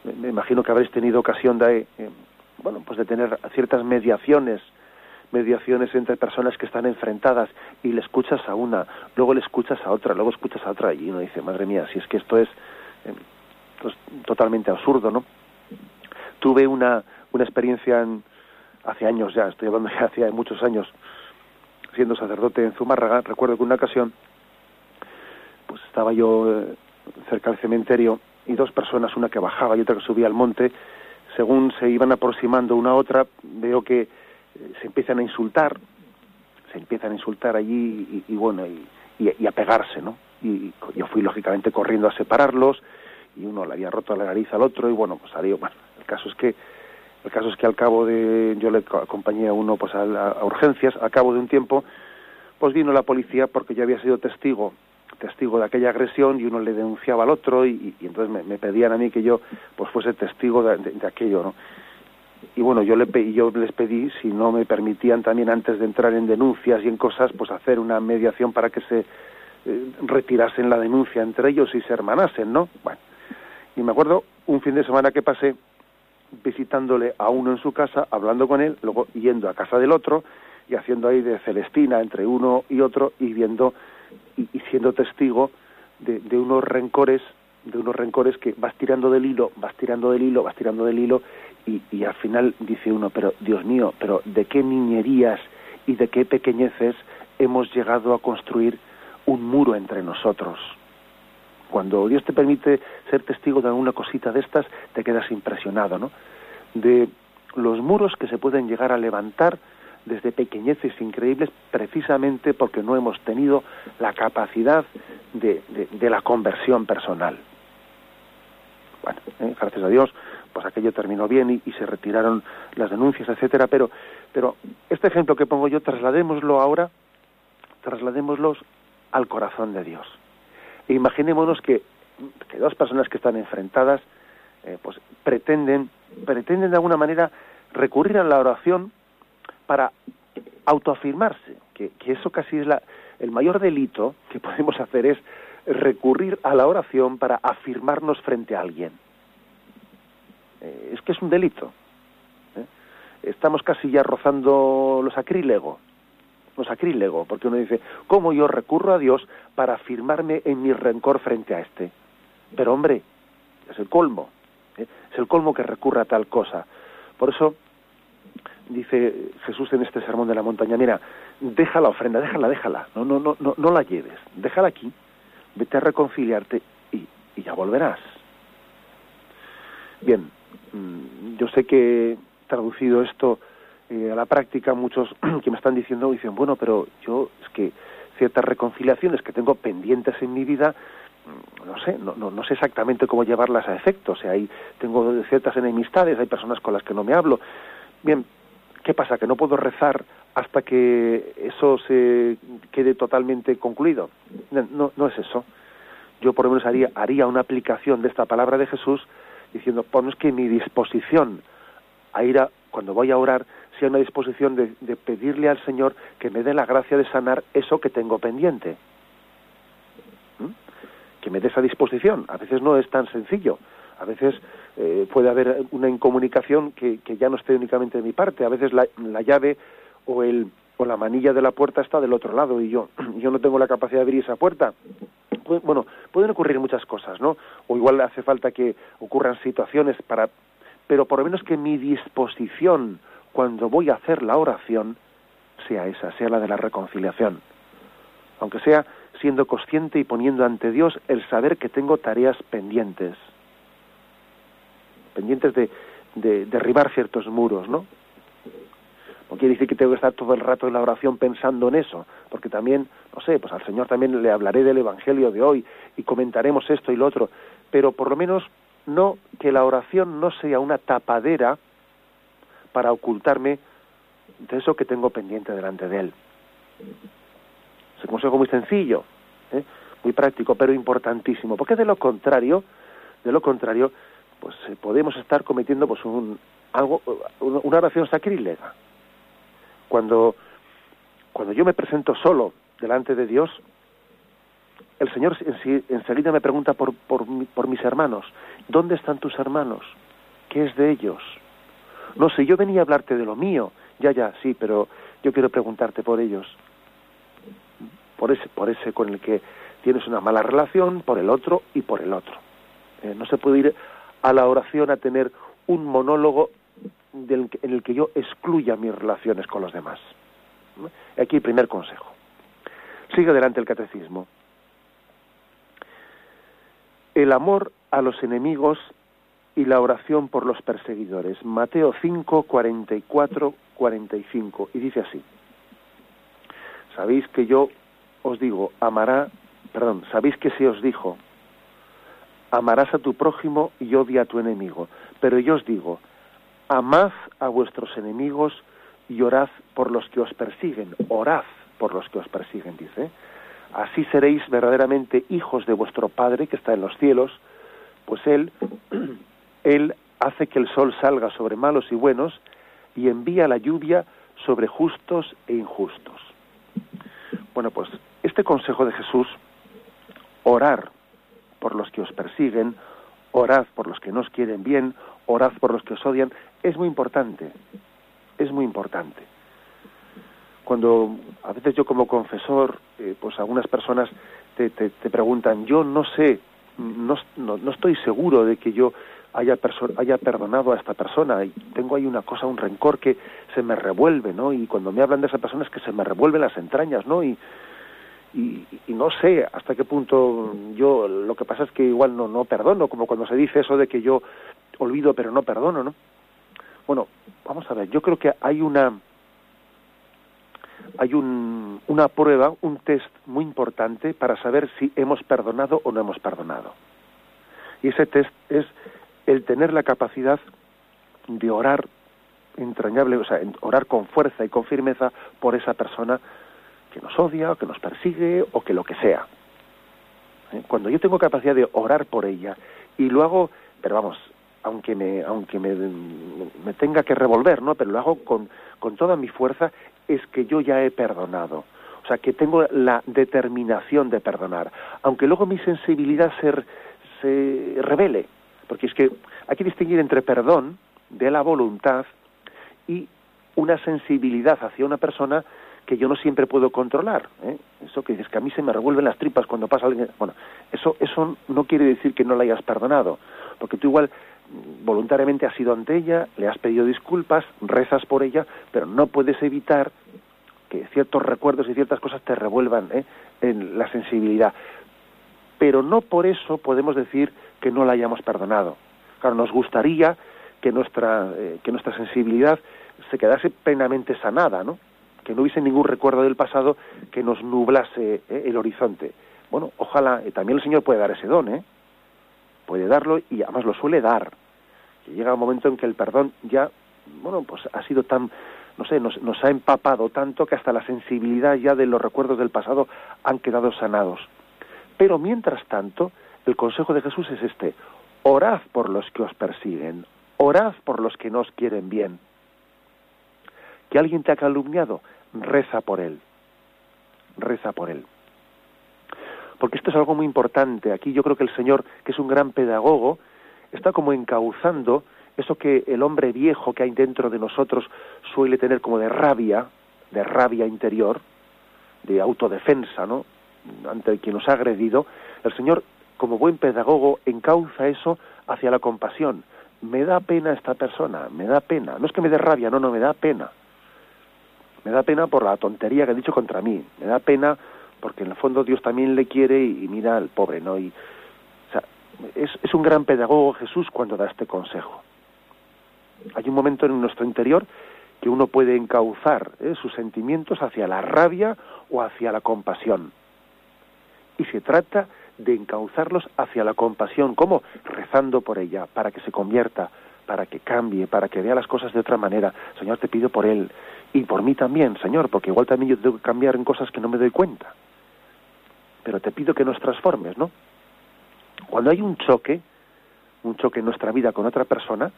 Me imagino que habréis tenido ocasión de, eh, bueno, pues de tener ciertas mediaciones, mediaciones entre personas que están enfrentadas y le escuchas a una, luego le escuchas a otra, luego escuchas a otra y uno dice, madre mía, si es que esto es eh, pues, totalmente absurdo, ¿no? Tuve una, una experiencia hace años ya, estoy hablando ya hace muchos años, siendo sacerdote en Zumárraga, recuerdo que una ocasión, pues estaba yo eh, cerca del cementerio y dos personas, una que bajaba y otra que subía al monte, según se iban aproximando una a otra, veo que eh, se empiezan a insultar, se empiezan a insultar allí y, bueno, y, a pegarse, ¿no? Y yo fui lógicamente corriendo a separarlos y uno le había roto la nariz al otro y bueno, pues salió, bueno, el caso es que el caso es que al cabo de yo le acompañé a uno pues a, a urgencias, al cabo de un tiempo pues vino la policía porque yo había sido testigo testigo de aquella agresión y uno le denunciaba al otro y, entonces me, pedían a mí que yo pues fuese testigo de, aquello, ¿no? Y bueno, yo, le, yo les pedí, si no me permitían también antes de entrar en denuncias y en cosas, pues hacer una mediación para que se eh, retirasen la denuncia entre ellos y se hermanasen, ¿no? Bueno, y me acuerdo un fin de semana que pasé visitándole a uno en su casa, hablando con él, luego yendo a casa del otro y haciendo ahí de Celestina entre uno y otro y viendo y, siendo testigo de, de, unos rencores de unos rencores que vas tirando del hilo vas tirando del hilo vas tirando del hilo y, y al final dice uno pero Dios mío pero de qué niñerías y de qué pequeñeces hemos llegado a construir un muro entre nosotros cuando Dios te permite ser testigo de alguna cosita de estas te quedas impresionado no de los muros que se pueden llegar a levantar desde pequeñeces increíbles precisamente porque no hemos tenido la capacidad de, de, la conversión personal. Bueno, ¿eh? gracias a Dios, pues aquello terminó bien y, se retiraron las denuncias, etcétera, pero, pero este ejemplo que pongo yo, trasladémoslo ahora, trasladémoslos al corazón de Dios. E imaginémonos que, que dos personas que están enfrentadas, eh, pues pretenden, pretenden de alguna manera recurrir a la oración para autoafirmarse, que, eso casi es la, el mayor delito que podemos hacer es recurrir a la oración para afirmarnos frente a alguien. Eh, es que es un delito. ¿eh? Estamos casi ya rozando lo sacrílego, lo sacrílego, porque uno dice, ¿cómo yo recurro a Dios para afirmarme en mi rencor frente a este? Pero hombre, es el colmo, ¿eh? es el colmo que recurra a tal cosa. Por eso dice Jesús en este sermón de la montaña, mira, deja la ofrenda, déjala, déjala, no, no, no, no, no la lleves, déjala aquí, vete a reconciliarte y, y ya volverás. Bien, mm, yo sé que traducido esto eh, a la práctica, muchos que me están diciendo dicen, bueno, pero yo es que ciertas reconciliaciones que tengo pendientes en mi vida, mm, no sé, no, no, no sé exactamente cómo llevarlas a efecto. O sea, hay, tengo ciertas enemistades, hay personas con las que no me hablo. Bien, ¿qué pasa? ¿Que no puedo rezar hasta que eso se quede totalmente concluido? No, es eso. Yo por lo menos haría, haría una aplicación de esta palabra de Jesús diciendo, no es que mi disposición a ir a, cuando voy a orar, sea una disposición de, de, pedirle al Señor que me dé la gracia de sanar eso que tengo pendiente. ¿Mm? Que me dé esa disposición. A veces no es tan sencillo. A veces eh, puede haber una incomunicación que, que, ya no esté únicamente de mi parte. A veces la, la llave o, el, o la manilla de la puerta está del otro lado y yo no tengo la capacidad de abrir esa puerta bueno, pueden ocurrir muchas cosas, ¿no? O igual hace falta que ocurran situaciones para, pero por lo menos que mi disposición cuando voy a hacer la oración sea esa, sea la de la reconciliación. Aunque sea siendo consciente y poniendo ante Dios el saber que tengo tareas pendientes, pendientes de, de derribar ciertos muros, ¿no? No quiere decir que tengo que estar todo el rato en la oración pensando en eso, porque también, no sé, pues al Señor también le hablaré del Evangelio de hoy y comentaremos esto y lo otro, pero por lo menos no que la oración no sea una tapadera para ocultarme de eso que tengo pendiente delante de Él. Es un consejo muy sencillo, ¿eh? muy práctico, pero importantísimo, porque de lo contrario, de lo contrario, pues eh, podemos estar cometiendo pues un algo una oración sacrílega cuando, cuando yo me presento solo delante de Dios, el Señor enseguida me pregunta por, por, por mis hermanos, ¿dónde están tus hermanos? ¿Qué es de ellos? No sé, yo venía a hablarte de lo mío, ya, ya, sí, pero yo quiero preguntarte por ellos, por ese, por ese con el que tienes una mala relación, por el otro y por el otro. Eh, no se puede ir a la oración a tener un monólogo del, en el que yo excluya mis relaciones con los demás. Aquí el primer consejo. Sigue adelante el catecismo. El amor a los enemigos y la oración por los perseguidores. Mateo 5, 44, 45. Y dice así. Sabéis que yo os digo, amará, perdón, sabéis que se os dijo, amarás a tu prójimo y odia a tu enemigo. Pero yo os digo, amad a vuestros enemigos y orad por los que os persiguen, orad por los que os persiguen, dice. Así seréis verdaderamente hijos de vuestro Padre que está en los cielos, pues Él, Él hace que el sol salga sobre malos y buenos y envía la lluvia sobre justos e injustos. Bueno, pues este consejo de Jesús, orar por los que os persiguen, orad por los que no os quieren bien, orad por los que os odian, es muy importante, es muy importante. Cuando a veces yo como confesor, eh, pues algunas personas te, te, te, preguntan, yo no sé, no, no, no, estoy seguro de que yo haya, haya perdonado a esta persona y tengo ahí una cosa, un rencor que se me revuelve, ¿no? Y cuando me hablan de esa persona es que se me revuelven las entrañas, ¿no? Y, y, no sé hasta qué punto yo lo que pasa es que igual no no perdono como cuando se dice eso de que yo olvido pero no perdono no bueno vamos a ver yo creo que hay una hay un, una prueba un test muy importante para saber si hemos perdonado o no hemos perdonado. Y ese test es el tener la capacidad de orar entrañable o sea orar con fuerza y con firmeza por esa persona que nos odia o que nos persigue o que lo que sea. ¿Eh? Cuando yo tengo capacidad de orar por ella y lo hago, pero vamos, aunque me, aunque me, me tenga que revolver, ¿no? Pero lo hago con, con toda mi fuerza, es que yo ya he perdonado. O sea, que tengo la determinación de perdonar. Aunque luego mi sensibilidad se, se revele. Porque es que hay que distinguir entre perdón, de la voluntad y una sensibilidad hacia una persona que yo no siempre puedo controlar. ¿eh? Eso que dices que a mí se me revuelven las tripas cuando pasa alguien. Bueno, eso, eso no quiere decir que no la hayas perdonado, porque tú igual mm, voluntariamente has ido ante ella, le has pedido disculpas, rezas por ella, pero no puedes evitar que ciertos recuerdos y ciertas cosas te revuelvan ¿eh? en la sensibilidad. Pero no por eso podemos decir que no la hayamos perdonado. Claro, nos gustaría que nuestra, eh, que nuestra sensibilidad se quedase plenamente sanada, ¿no? Que no hubiese ningún recuerdo del pasado que nos nublase ¿eh? el horizonte. Bueno, ojalá, eh, también el Señor puede dar ese don, ¿eh? Puede darlo y además lo suele dar. Y llega un momento en que el perdón ya, bueno, pues ha sido tan, no sé, nos, nos ha empapado tanto que hasta la sensibilidad ya de los recuerdos del pasado han quedado sanados. Pero mientras tanto, el consejo de Jesús es este, orad por los que os persiguen, orad por los que no os quieren bien que alguien te ha calumniado, reza por él. Reza por él. Porque esto es algo muy importante. Aquí yo creo que el Señor, que es un gran pedagogo, está como encauzando eso que el hombre viejo que hay dentro de nosotros suele tener como de rabia, de rabia interior, de autodefensa, ¿no? Ante quien nos ha agredido, el Señor, como buen pedagogo, encauza eso hacia la compasión. Me da pena esta persona, me da pena. No es que me dé rabia, no, no, me da pena. Me da pena por la tontería que ha dicho contra mí. Me da pena porque en el fondo Dios también le quiere y, mira al pobre, ¿no? Y, o sea, es, un gran pedagogo Jesús cuando da este consejo. Hay un momento en nuestro interior que uno puede encauzar ¿eh? sus sentimientos hacia la rabia o hacia la compasión. Y se trata de encauzarlos hacia la compasión. ¿Cómo? Rezando por ella, para que se convierta, para que cambie, para que vea las cosas de otra manera. Señor, te pido por él y por mí también, Señor, porque igual también yo tengo que cambiar en cosas que no me doy cuenta. Pero te pido que nos transformes, ¿no? Cuando hay un choque, un choque en nuestra vida con otra persona,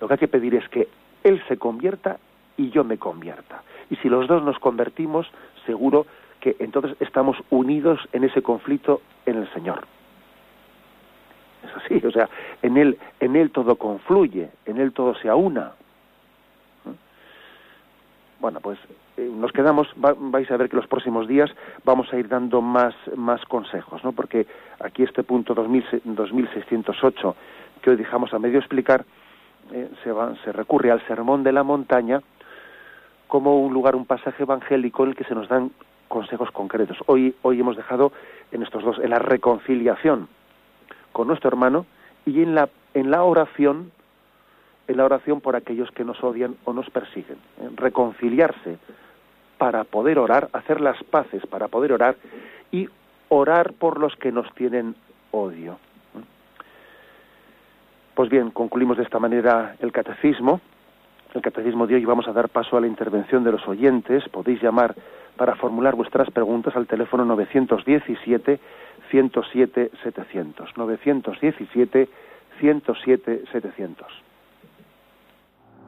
lo que hay que pedir es que él se convierta y yo me convierta. Y si los dos nos convertimos, seguro que entonces estamos unidos en ese conflicto en el Señor. Es así, o sea, en él, en él todo confluye, en él todo se aúna. Bueno, pues eh, nos quedamos, vais a ver que los próximos días vamos a ir dando más, más consejos, ¿no? Porque aquí este punto 2608 que hoy dejamos a medio explicar, eh, se, va, se recurre al sermón de la montaña como un lugar, un pasaje evangélico en el que se nos dan consejos concretos. Hoy, hoy hemos dejado en estos dos, en la reconciliación con nuestro hermano y en la, en la oración en la oración por aquellos que nos odian o nos persiguen. ¿eh? Reconciliarse para poder orar, hacer las paces para poder orar y orar por los que nos tienen odio. ¿eh? Pues bien, concluimos de esta manera el catecismo. El catecismo de hoy vamos a dar paso a la intervención de los oyentes. Podéis llamar para formular vuestras preguntas al teléfono 917 107 700. 917 107 700.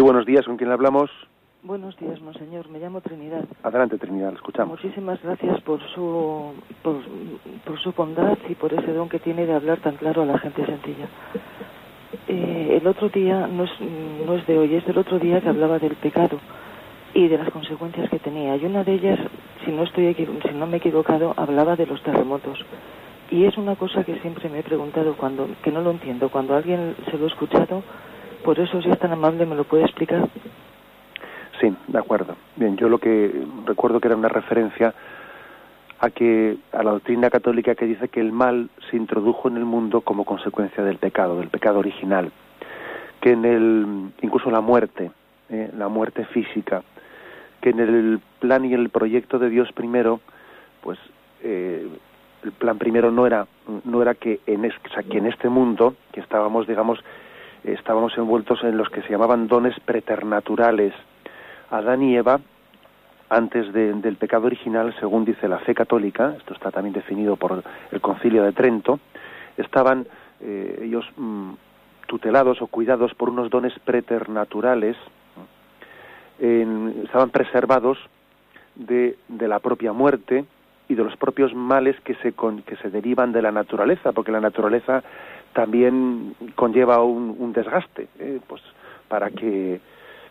Buenos días, ¿con quién hablamos? Buenos días, monseñor. Me llamo Trinidad. Adelante, Trinidad, escuchamos. Muchísimas gracias por su, por, su bondad y por ese don que tiene de hablar tan claro a la gente sencilla. Eh, el otro día, no es, no es de hoy, es del otro día que hablaba del pecado y de las consecuencias que tenía. Y una de ellas, si no, estoy si no me he equivocado, hablaba de los terremotos. Y es una cosa que siempre me he preguntado, cuando que no lo entiendo. Cuando alguien se lo ha escuchado, por eso, si es tan amable, me lo puede explicar. Sí, de acuerdo. Bien, yo lo que recuerdo que era una referencia a que a la doctrina católica que dice que el mal se introdujo en el mundo como consecuencia del pecado, del pecado original, que en el incluso la muerte, eh, la muerte física, que en el plan y el proyecto de Dios primero, pues eh, el plan primero no era no era que en que en este mundo que estábamos digamos estábamos envueltos en los que se llamaban dones preternaturales. Adán y Eva, antes del pecado original, según dice la fe católica, esto está también definido por el Concilio de Trento, estaban eh, ellos mm, tutelados o cuidados por unos dones preternaturales, estaban preservados de, la propia muerte y de los propios males que se, que se derivan de la naturaleza, porque la naturaleza también conlleva un, desgaste, eh, pues para que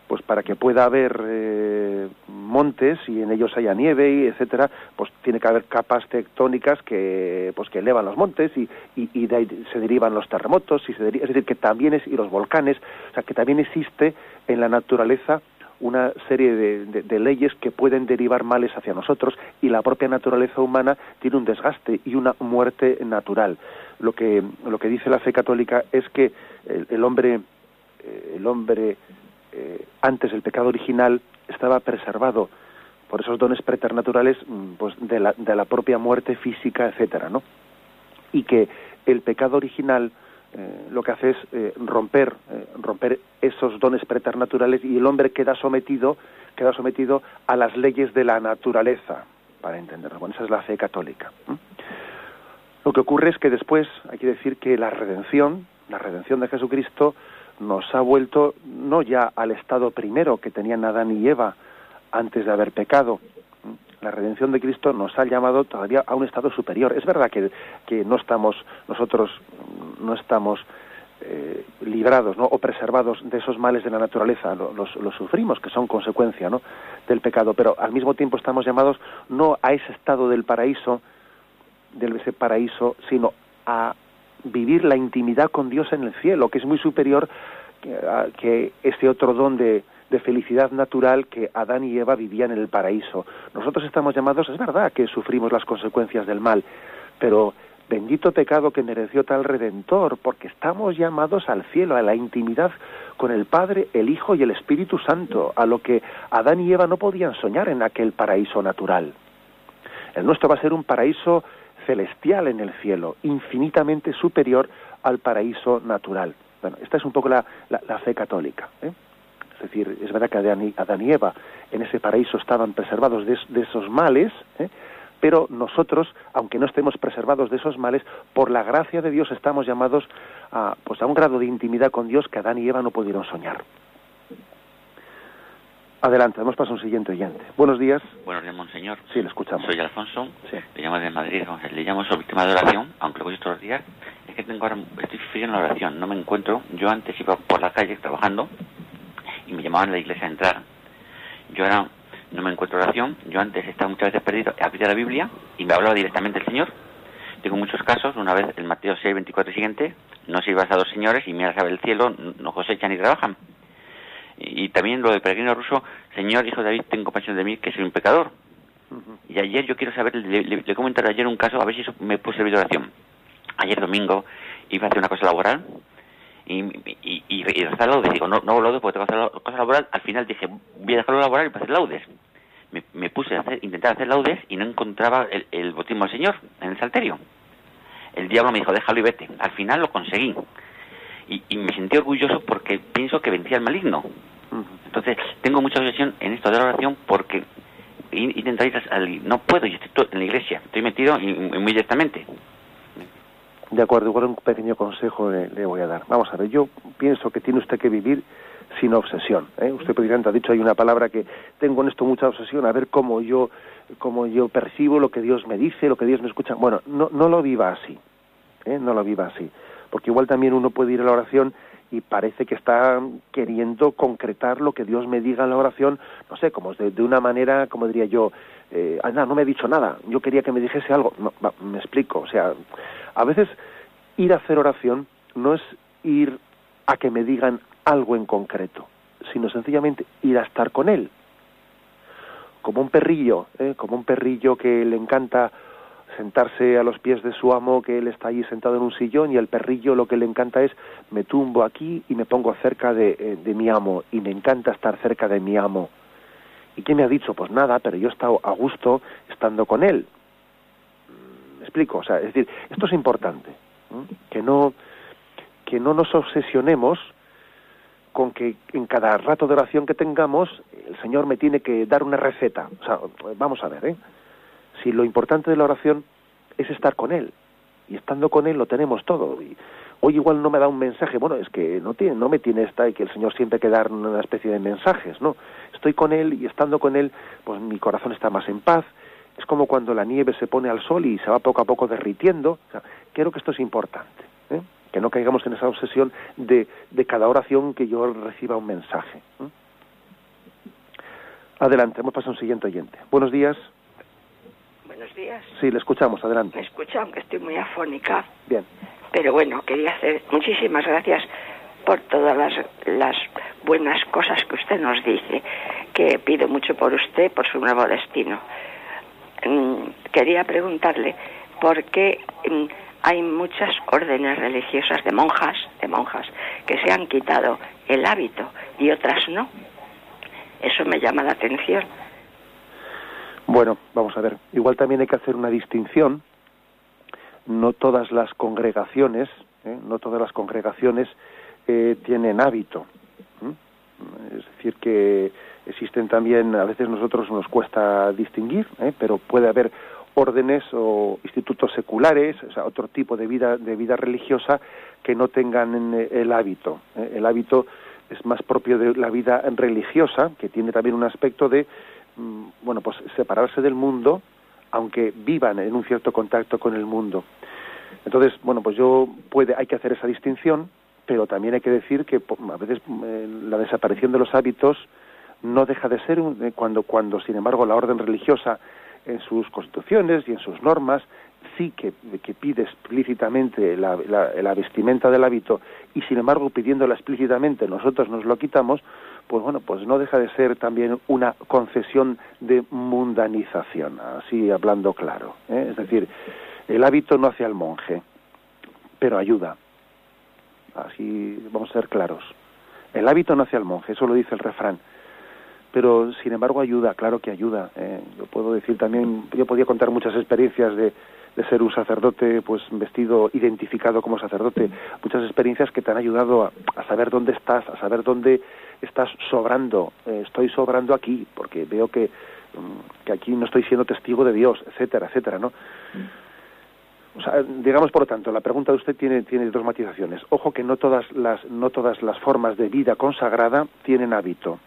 pues para que pueda haber eh, montes y en ellos haya nieve y etcétera pues tiene que haber capas tectónicas que pues que elevan los montes y, y, de se derivan los terremotos y se es decir que también es y los volcanes o sea que también existe en la naturaleza una serie de, de, leyes que pueden derivar males hacia nosotros y la propia naturaleza humana tiene un desgaste y una muerte natural. Lo que, lo que dice la fe católica es que el, hombre, eh, el hombre eh, antes el pecado original estaba preservado por esos dones preternaturales mm, pues de la, de la propia muerte física, etcétera, ¿no? Y que el pecado original eh, lo que hace es eh, romper romper esos dones preternaturales y el hombre queda sometido queda sometido a las leyes de la naturaleza para entenderlo bueno esa es la fe católica lo que ocurre es que después hay que decir que la redención la redención de Jesucristo nos ha vuelto no ya al estado primero que tenían Adán y Eva antes de haber pecado. La redención de Cristo nos ha llamado todavía a un estado superior. Es verdad que, que no estamos, nosotros no estamos eh, librados ¿no? o preservados de esos males de la naturaleza, los, los, sufrimos, que son consecuencia ¿no? del pecado, pero al mismo tiempo estamos llamados no a ese estado del paraíso, del ese paraíso, sino a vivir la intimidad con Dios en el cielo, que es muy superior que, este otro don de, felicidad natural que Adán y Eva vivían en el paraíso. Nosotros estamos llamados, es verdad que sufrimos las consecuencias del mal, pero bendito pecado que mereció tal redentor, porque estamos llamados al cielo, a la intimidad con el Padre, el Hijo y el Espíritu Santo, a lo que Adán y Eva no podían soñar en aquel paraíso natural. El nuestro va a ser un paraíso celestial en el cielo, infinitamente superior al paraíso natural. Bueno, esta es un poco la, fe católica. ¿eh? Es decir, es verdad que Adán y, Eva en ese paraíso estaban preservados de, esos males, ¿eh? pero nosotros, aunque no estemos preservados de esos males, por la gracia de Dios estamos llamados a, pues a un grado de intimidad con Dios que Adán y Eva no pudieron soñar. Adelante, vamos para un siguiente oyente. Buenos días. Buenos días, monseñor. Sí, lo escuchamos. Soy Alfonso, sí. le llamo de Madrid, le llamo sobre víctima de oración, aunque lo voy todos los días. Es que tengo ahora, estoy frío en la oración, no me encuentro. Yo antes iba por la calle trabajando y me llamaban a la iglesia a entrar. Yo ahora no me encuentro oración, yo antes estaba muchas veces perdido, abría la Biblia y me hablaba directamente el Señor. Tengo muchos casos, una vez el Mateo 6, 24 siguiente, no sirvas a dos señores y miras a ver el cielo, no cosechan ni trabajan y también lo del peregrino ruso, Señor, hijo de David, tengo compasión de mí, que soy un pecador. Y ayer yo quiero saber, le, le, comentaré ayer un caso, a ver si eso me puede servir de oración. Ayer domingo iba a hacer una cosa laboral y, y, y, y laudes. Digo, no, no laudes porque tengo que hacer cosa laboral. Al final dije, voy a dejarlo laboral y voy a hacer laudes. Me, me puse a hacer, intentar hacer laudes y no encontraba el, el botismo del Señor en el salterio. El diablo me dijo, déjalo y vete. Al final lo conseguí. Y, y me sentí orgulloso porque pienso que vencía al maligno. Entonces, tengo mucha obsesión en esto de la oración porque intentar ir No puedo, yo estoy en la iglesia, estoy metido muy directamente. De acuerdo, igual un pequeño consejo le, voy a dar. Vamos a ver, yo pienso que tiene usted que vivir sin obsesión. ¿eh? Usted, presidente, ha dicho hay una palabra que tengo en esto mucha obsesión, a ver cómo yo, cómo yo percibo lo que Dios me dice, lo que Dios me escucha. Bueno, no, no lo viva así, ¿eh? no lo viva así, porque igual también uno puede ir a la oración y parece que está queriendo concretar lo que Dios me diga en la oración, no sé, como de, de una manera, como diría yo, eh, no, me ha dicho nada, yo quería que me dijese algo. No, me explico, o sea, a veces ir a hacer oración no es ir a que me digan algo en concreto, sino sencillamente ir a estar con él. Como un perrillo, ¿eh? como un perrillo que le encanta sentarse a los pies de su amo, que él está allí sentado en un sillón y el perrillo lo que le encanta es me tumbo aquí y me pongo cerca de, eh, de mi amo y me encanta estar cerca de mi amo. ¿Y qué me ha dicho? Pues nada, pero yo he estado a gusto estando con él. ¿Me explico? O sea, es decir, esto es importante, que no que no nos obsesionemos con que en cada rato de oración que tengamos el Señor me tiene que dar una receta. O sea, vamos a ver, ¿eh? Si lo importante de la oración es estar con Él y estando con Él lo tenemos todo. Y hoy igual no me da un mensaje, bueno, es que no tiene, no me tiene esta y que el Señor siempre que dar una especie de mensajes, no. Estoy con Él y estando con Él, pues mi corazón está más en paz. Es como cuando la nieve se pone al sol y se va poco a poco derritiendo. O sea, creo que esto es importante. ¿eh? que no caigamos en esa obsesión de, de cada oración que yo reciba un mensaje. Adelante, hemos pasado a un siguiente oyente. Buenos días. Buenos días. Sí, le escuchamos, adelante. Me escucha, aunque estoy muy afónica. Bien. Pero bueno, quería hacer muchísimas gracias por todas las, las buenas cosas que usted nos dice, que pido mucho por usted, por su nuevo destino. Mm, quería preguntarle por qué mm, hay muchas órdenes religiosas de monjas, de monjas, que se han quitado el hábito y otras no. Eso me llama la atención. Bueno, vamos a ver. Igual también hay que hacer una distinción. No todas las congregaciones, ¿eh? no todas las congregaciones eh, tienen hábito. Es decir, que existen también, a veces nosotros nos cuesta distinguir, ¿eh? pero puede haber órdenes o institutos seculares, o sea, otro tipo de vida, de vida religiosa que no tengan eh, el hábito. ¿eh? El hábito es más propio de la vida religiosa, que tiene también un aspecto de, mm, bueno, pues separarse del mundo, aunque vivan en un cierto contacto con el mundo. Entonces, bueno, pues yo puede, hay que hacer esa distinción, pero también hay que decir que a veces eh, la desaparición de los hábitos no deja de ser cuando, cuando, sin embargo, la orden religiosa en sus constituciones y en sus normas sí que, pide explícitamente la, vestimenta del hábito y sin embargo pidiéndola explícitamente nosotros nos lo quitamos, pues bueno, pues no deja de ser también una concesión de mundanización, así hablando claro. ¿eh? Es decir, el hábito no hace al monje, pero ayuda. Así vamos a ser claros. El hábito no hace al monje, eso lo dice el refrán pero sin embargo ayuda, claro que ayuda. Eh. Yo puedo decir también, yo podía contar muchas experiencias de, de ser un sacerdote, pues vestido, identificado como sacerdote, muchas experiencias que te han ayudado a, saber dónde estás, a saber dónde estás sobrando. Eh, estoy sobrando aquí, porque veo que, mm, que aquí no estoy siendo testigo de Dios, etcétera, etcétera, ¿no? O sea, digamos por lo tanto, la pregunta de usted tiene, tiene dos matizaciones. Ojo que no todas las, no todas las formas de vida consagrada tienen hábito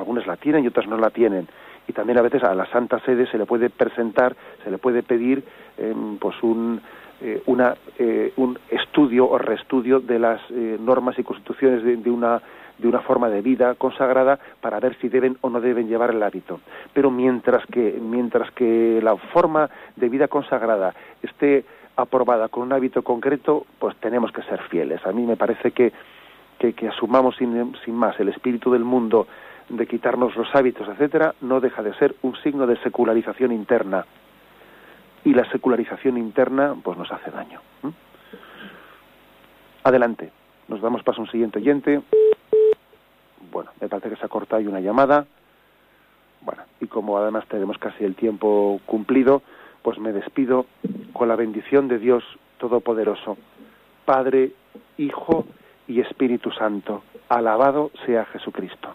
algunas la tienen y otras no la tienen. Y también a veces a la Santa Sede se le puede presentar, se le puede pedir em, pues un, eh, una, eh, un estudio o reestudio de las eh, normas y constituciones de, una de una forma de vida consagrada para ver si deben o no deben llevar el hábito. Pero mientras que mientras que la forma de vida consagrada esté aprobada con un hábito concreto, pues tenemos que ser fieles. A mí me parece que que, que asumamos sin, sin más el espíritu del mundo de quitarnos los hábitos, etcétera, no deja de ser un signo de secularización interna. Y la secularización interna, pues nos hace daño. Adelante. Nos damos paso a un siguiente oyente. Bueno, me parece que se ha cortado una llamada. Bueno, y como además tenemos casi el tiempo cumplido, pues me despido con la bendición de Dios Todopoderoso, Padre, Hijo y Espíritu Santo. Alabado sea Jesucristo.